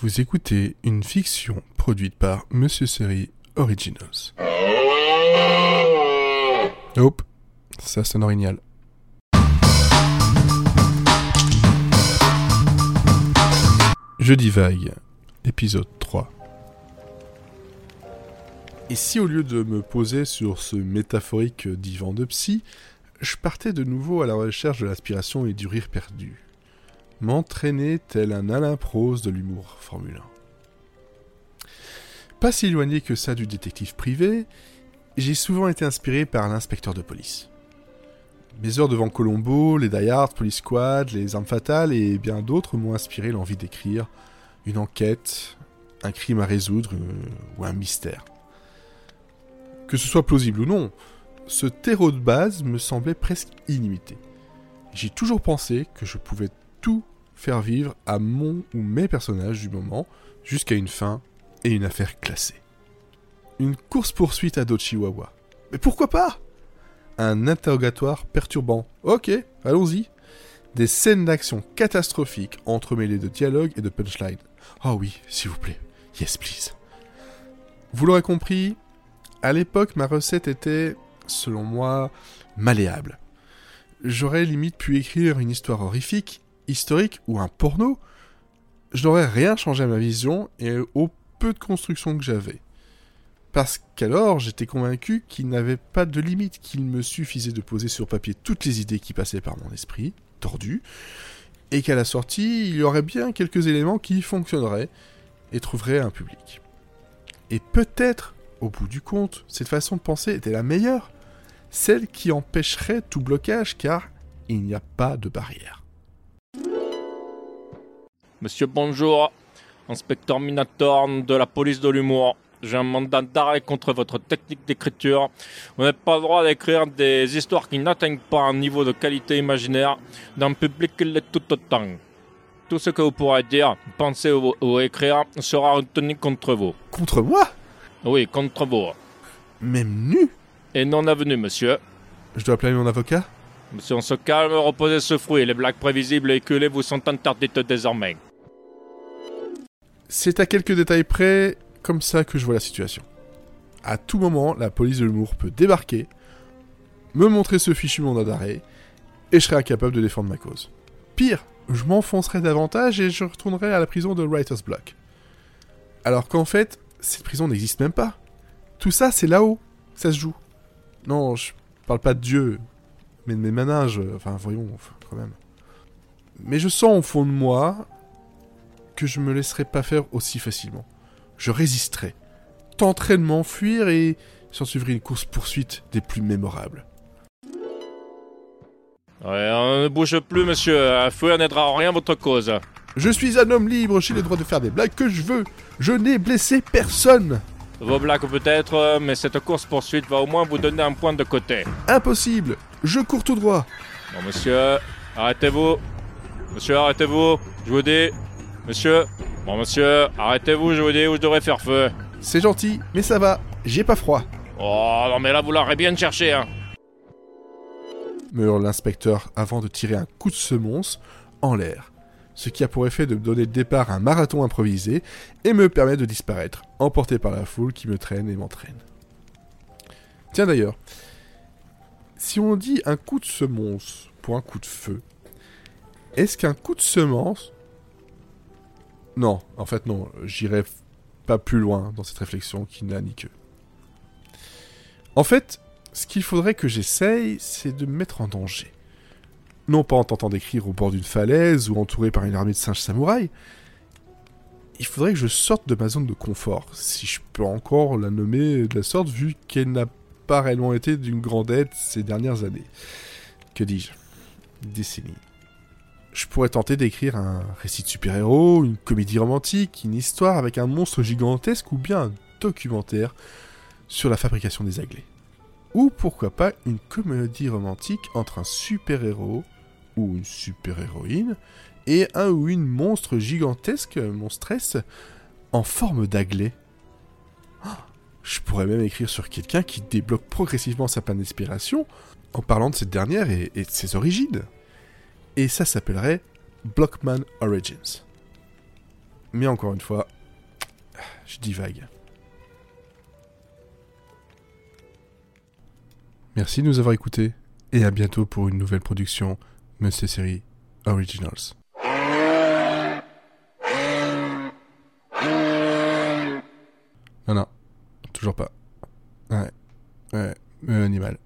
Vous écoutez une fiction produite par Monsieur Série Originals. Hop, ça sonne orignal. Je divague, épisode 3. Et si au lieu de me poser sur ce métaphorique divan de psy, je partais de nouveau à la recherche de l'aspiration et du rire perdu? M'entraîner tel un Alain Prose de l'humour Formule 1. Pas si éloigné que ça du détective privé, j'ai souvent été inspiré par l'inspecteur de police. Mes heures devant Colombo, les Die Police Squad, les Armes Fatales et bien d'autres m'ont inspiré l'envie d'écrire une enquête, un crime à résoudre euh, ou un mystère. Que ce soit plausible ou non, ce terreau de base me semblait presque illimité. J'ai toujours pensé que je pouvais faire vivre à mon ou mes personnages du moment, jusqu'à une fin et une affaire classée. Une course-poursuite à Dochiwawa. Mais pourquoi pas? Un interrogatoire perturbant. Ok, allons-y. Des scènes d'action catastrophiques entremêlées de dialogues et de punchline. Oh oui, s'il vous plaît. Yes, please. Vous l'aurez compris, à l'époque, ma recette était, selon moi, malléable. J'aurais limite pu écrire une histoire horrifique historique ou un porno, je n'aurais rien changé à ma vision et au peu de construction que j'avais. Parce qu'alors, j'étais convaincu qu'il n'avait pas de limite, qu'il me suffisait de poser sur papier toutes les idées qui passaient par mon esprit, tordu, et qu'à la sortie, il y aurait bien quelques éléments qui fonctionneraient et trouveraient un public. Et peut-être, au bout du compte, cette façon de penser était la meilleure, celle qui empêcherait tout blocage car il n'y a pas de barrière. Monsieur, bonjour. Inspecteur Minator de la police de l'humour. J'ai un mandat d'arrêt contre votre technique d'écriture. Vous n'avez pas le droit d'écrire des histoires qui n'atteignent pas un niveau de qualité imaginaire d'un public qui l'est tout autant. Tout ce que vous pourrez dire, penser ou, écrire sera retenu contre vous. Contre moi? Oui, contre vous. Même nu? Et non avenu, monsieur. Je dois appeler mon avocat? Monsieur, on se calme, reposez ce fruit. Les blagues prévisibles et éculées vous sont interdites désormais. C'est à quelques détails près comme ça que je vois la situation. À tout moment, la police de l'humour peut débarquer, me montrer ce fichu mandat d'arrêt, et je serai incapable de défendre ma cause. Pire, je m'enfoncerai davantage et je retournerai à la prison de Writer's Block. Alors qu'en fait, cette prison n'existe même pas. Tout ça, c'est là-haut. Ça se joue. Non, je parle pas de Dieu, mais de mes manages. Enfin, voyons, quand même. Mais je sens au fond de moi que je me laisserai pas faire aussi facilement. Je résisterai, tenterai de m'enfuir et s'en suivrait une course-poursuite des plus mémorables. Ouais, on ne bouge plus, monsieur. Un feu n'aidera en rien votre cause. Je suis un homme libre, j'ai le droit de faire des blagues que je veux. Je n'ai blessé personne. Vos blagues peut-être, mais cette course-poursuite va au moins vous donner un point de côté. Impossible. Je cours tout droit. Bon, monsieur, arrêtez-vous. Monsieur, arrêtez-vous. Je vous dis, Monsieur Bon, monsieur, arrêtez-vous, je vous dis, où je devrais faire feu. C'est gentil, mais ça va, j'ai pas froid. Oh, non, mais là, vous l'aurez bien cherché, hein. Meurt l'inspecteur avant de tirer un coup de semonce en l'air, ce qui a pour effet de me donner le départ à un marathon improvisé et me permet de disparaître, emporté par la foule qui me traîne et m'entraîne. Tiens d'ailleurs, si on dit un coup de semonce pour un coup de feu, est-ce qu'un coup de semence non, en fait non, j'irai pas plus loin dans cette réflexion qui n'a ni queue. En fait, ce qu'il faudrait que j'essaye, c'est de me mettre en danger. Non pas en tentant d'écrire au bord d'une falaise ou entouré par une armée de singes samouraïs. Il faudrait que je sorte de ma zone de confort, si je peux encore la nommer de la sorte, vu qu'elle n'a pas réellement été d'une grande aide ces dernières années. Que dis-je? Décennies je pourrais tenter d'écrire un récit de super-héros, une comédie romantique, une histoire avec un monstre gigantesque ou bien un documentaire sur la fabrication des aglés. Ou pourquoi pas une comédie romantique entre un super-héros ou une super-héroïne et un ou une monstre gigantesque, monstresse, en forme d'aglé. Ah, je pourrais même écrire sur quelqu'un qui débloque progressivement sa panne d'inspiration en parlant de cette dernière et de ses origines et ça s'appellerait Blockman Origins. Mais encore une fois, je divague. Merci de nous avoir écoutés et à bientôt pour une nouvelle production Monsieur Série Originals. Non, non, toujours pas. Ouais, ouais, euh, animal.